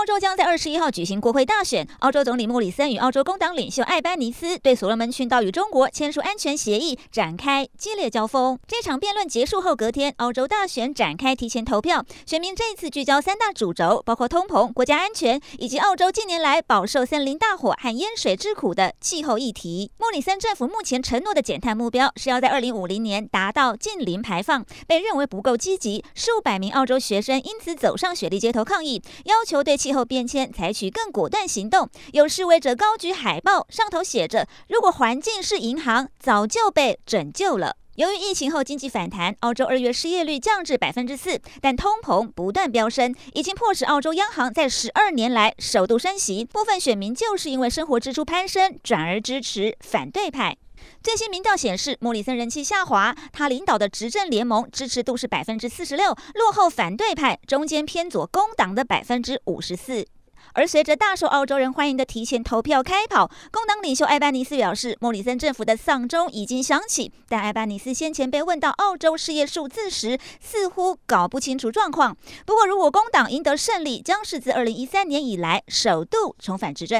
澳洲将在二十一号举行国会大选。澳洲总理莫里森与澳洲工党领袖艾班尼斯对所罗门群岛与中国签署安全协议，展开激烈交锋。这场辩论结束后，隔天澳洲大选展开提前投票。选民这一次聚焦三大主轴，包括通膨、国家安全以及澳洲近年来饱受森林大火和淹水之苦的气候议题。莫里森政府目前承诺的减碳目标是要在二零五零年达到净零排放，被认为不够积极。数百名澳洲学生因此走上雪地街头抗议，要求对气候变迁采取更果断行动，有示威者高举海报，上头写着：“如果环境是银行，早就被拯救了。”由于疫情后经济反弹，澳洲二月失业率降至百分之四，但通膨不断飙升，已经迫使澳洲央行在十二年来首度升息。部分选民就是因为生活支出攀升，转而支持反对派。最新民调显示，莫里森人气下滑，他领导的执政联盟支持度是百分之四十六，落后反对派中间偏左工党的百分之五十四。而随着大受澳洲人欢迎的提前投票开跑，工党领袖艾班尼斯表示，莫里森政府的丧钟已经响起。但艾班尼斯先前被问到澳洲失业数字时，似乎搞不清楚状况。不过，如果工党赢得胜利，将是自二零一三年以来首度重返执政。